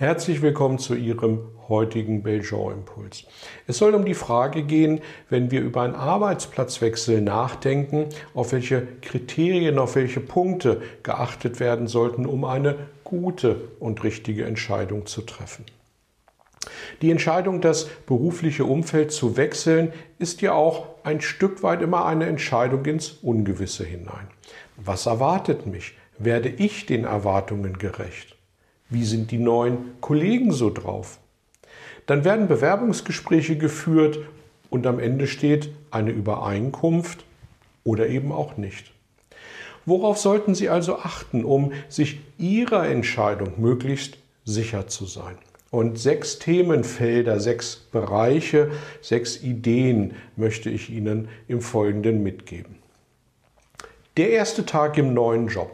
Herzlich willkommen zu Ihrem heutigen Belgian-Impuls. Es soll um die Frage gehen, wenn wir über einen Arbeitsplatzwechsel nachdenken, auf welche Kriterien, auf welche Punkte geachtet werden sollten, um eine gute und richtige Entscheidung zu treffen. Die Entscheidung, das berufliche Umfeld zu wechseln, ist ja auch ein Stück weit immer eine Entscheidung ins Ungewisse hinein. Was erwartet mich? Werde ich den Erwartungen gerecht? Wie sind die neuen Kollegen so drauf? Dann werden Bewerbungsgespräche geführt und am Ende steht eine Übereinkunft oder eben auch nicht. Worauf sollten Sie also achten, um sich Ihrer Entscheidung möglichst sicher zu sein? Und sechs Themenfelder, sechs Bereiche, sechs Ideen möchte ich Ihnen im Folgenden mitgeben. Der erste Tag im neuen Job.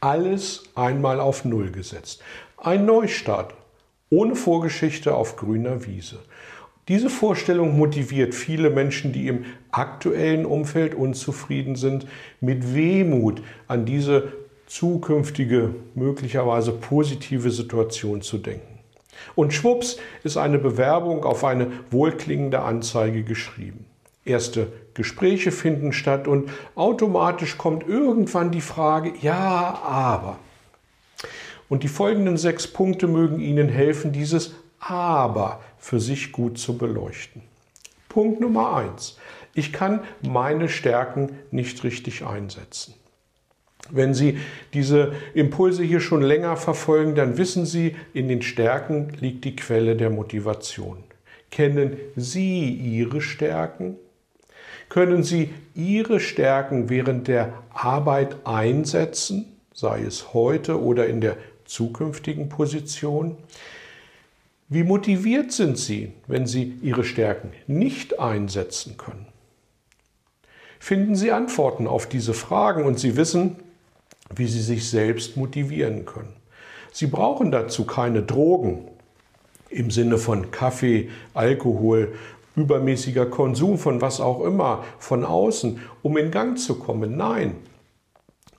Alles einmal auf Null gesetzt. Ein Neustart, ohne Vorgeschichte auf grüner Wiese. Diese Vorstellung motiviert viele Menschen, die im aktuellen Umfeld unzufrieden sind, mit Wehmut an diese zukünftige, möglicherweise positive Situation zu denken. Und schwupps ist eine Bewerbung auf eine wohlklingende Anzeige geschrieben. Erste Gespräche finden statt und automatisch kommt irgendwann die Frage, ja, aber. Und die folgenden sechs Punkte mögen Ihnen helfen, dieses Aber für sich gut zu beleuchten. Punkt Nummer eins. Ich kann meine Stärken nicht richtig einsetzen. Wenn Sie diese Impulse hier schon länger verfolgen, dann wissen Sie, in den Stärken liegt die Quelle der Motivation. Kennen Sie Ihre Stärken? Können Sie Ihre Stärken während der Arbeit einsetzen, sei es heute oder in der zukünftigen Position? Wie motiviert sind Sie, wenn Sie Ihre Stärken nicht einsetzen können? Finden Sie Antworten auf diese Fragen und Sie wissen, wie Sie sich selbst motivieren können. Sie brauchen dazu keine Drogen im Sinne von Kaffee, Alkohol, übermäßiger Konsum von was auch immer von außen, um in Gang zu kommen. Nein,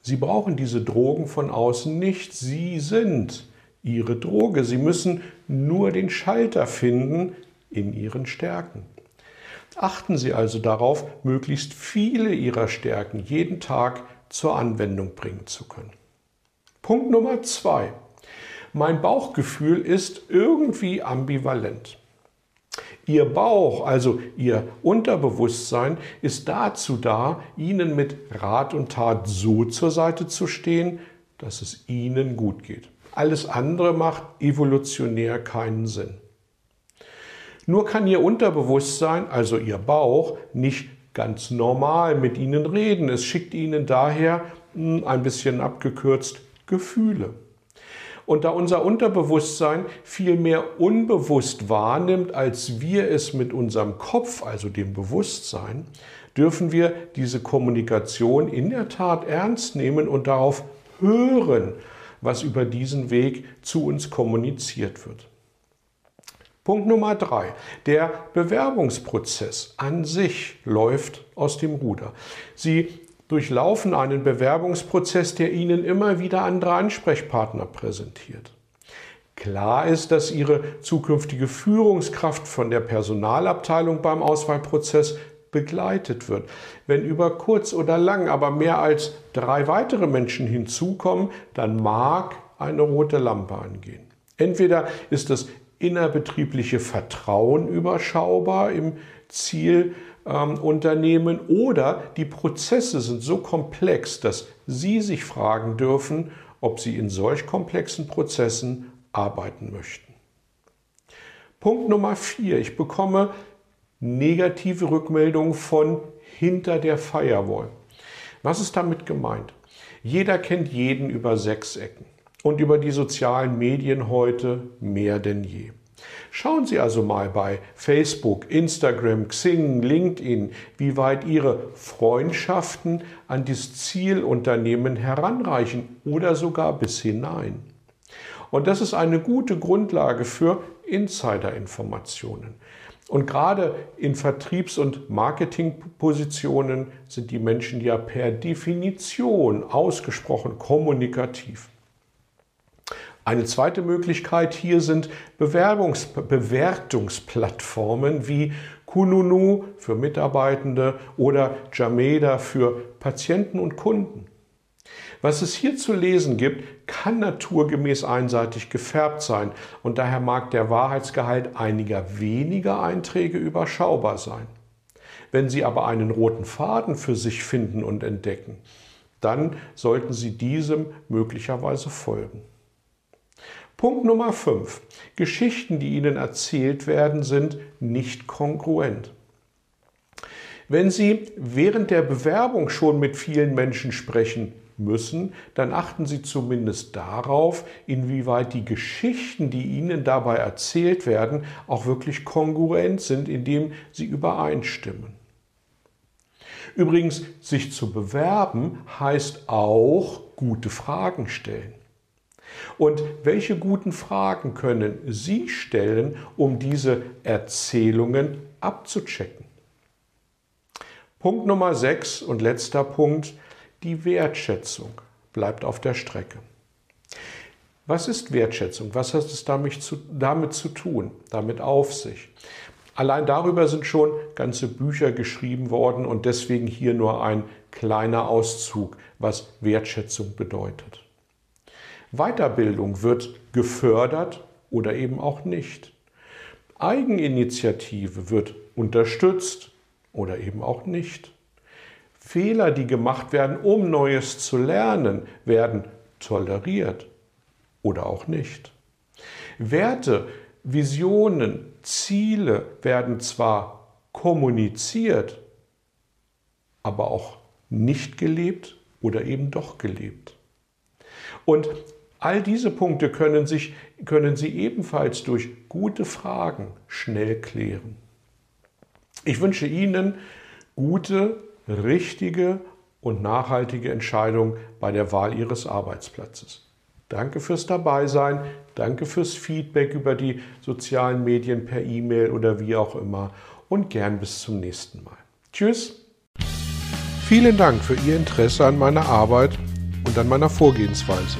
Sie brauchen diese Drogen von außen nicht. Sie sind Ihre Droge. Sie müssen nur den Schalter finden in Ihren Stärken. Achten Sie also darauf, möglichst viele Ihrer Stärken jeden Tag zur Anwendung bringen zu können. Punkt Nummer zwei. Mein Bauchgefühl ist irgendwie ambivalent. Ihr Bauch, also Ihr Unterbewusstsein, ist dazu da, Ihnen mit Rat und Tat so zur Seite zu stehen, dass es Ihnen gut geht. Alles andere macht evolutionär keinen Sinn. Nur kann Ihr Unterbewusstsein, also Ihr Bauch, nicht ganz normal mit Ihnen reden. Es schickt Ihnen daher, hm, ein bisschen abgekürzt, Gefühle. Und da unser Unterbewusstsein viel mehr unbewusst wahrnimmt, als wir es mit unserem Kopf, also dem Bewusstsein, dürfen wir diese Kommunikation in der Tat ernst nehmen und darauf hören, was über diesen Weg zu uns kommuniziert wird. Punkt Nummer drei. Der Bewerbungsprozess an sich läuft aus dem Ruder. Sie durchlaufen einen Bewerbungsprozess, der Ihnen immer wieder andere Ansprechpartner präsentiert. Klar ist, dass Ihre zukünftige Führungskraft von der Personalabteilung beim Auswahlprozess begleitet wird. Wenn über kurz oder lang aber mehr als drei weitere Menschen hinzukommen, dann mag eine rote Lampe angehen. Entweder ist das innerbetriebliche Vertrauen überschaubar im Ziel ähm, Unternehmen oder die Prozesse sind so komplex, dass Sie sich fragen dürfen, ob Sie in solch komplexen Prozessen arbeiten möchten. Punkt Nummer vier. Ich bekomme negative Rückmeldungen von hinter der Firewall. Was ist damit gemeint? Jeder kennt jeden über sechs Ecken. und über die sozialen Medien heute mehr denn je. Schauen Sie also mal bei Facebook, Instagram, Xing, LinkedIn, wie weit Ihre Freundschaften an das Zielunternehmen heranreichen oder sogar bis hinein. Und das ist eine gute Grundlage für Insider-Informationen. Und gerade in Vertriebs- und Marketingpositionen sind die Menschen ja per Definition ausgesprochen kommunikativ. Eine zweite Möglichkeit hier sind Bewerbungs Bewertungsplattformen wie Kununu für Mitarbeitende oder Jameda für Patienten und Kunden. Was es hier zu lesen gibt, kann naturgemäß einseitig gefärbt sein und daher mag der Wahrheitsgehalt einiger weniger Einträge überschaubar sein. Wenn Sie aber einen roten Faden für sich finden und entdecken, dann sollten Sie diesem möglicherweise folgen. Punkt Nummer 5. Geschichten, die Ihnen erzählt werden, sind nicht kongruent. Wenn Sie während der Bewerbung schon mit vielen Menschen sprechen müssen, dann achten Sie zumindest darauf, inwieweit die Geschichten, die Ihnen dabei erzählt werden, auch wirklich kongruent sind, indem sie übereinstimmen. Übrigens, sich zu bewerben heißt auch gute Fragen stellen. Und welche guten Fragen können Sie stellen, um diese Erzählungen abzuchecken? Punkt Nummer 6 und letzter Punkt, die Wertschätzung bleibt auf der Strecke. Was ist Wertschätzung? Was hat es damit zu, damit zu tun, damit auf sich? Allein darüber sind schon ganze Bücher geschrieben worden und deswegen hier nur ein kleiner Auszug, was Wertschätzung bedeutet. Weiterbildung wird gefördert oder eben auch nicht. Eigeninitiative wird unterstützt oder eben auch nicht. Fehler, die gemacht werden, um Neues zu lernen, werden toleriert oder auch nicht. Werte, Visionen, Ziele werden zwar kommuniziert, aber auch nicht gelebt oder eben doch gelebt. Und All diese Punkte können, sich, können Sie ebenfalls durch gute Fragen schnell klären. Ich wünsche Ihnen gute, richtige und nachhaltige Entscheidungen bei der Wahl Ihres Arbeitsplatzes. Danke fürs Dabeisein, danke fürs Feedback über die sozialen Medien per E-Mail oder wie auch immer und gern bis zum nächsten Mal. Tschüss. Vielen Dank für Ihr Interesse an meiner Arbeit und an meiner Vorgehensweise.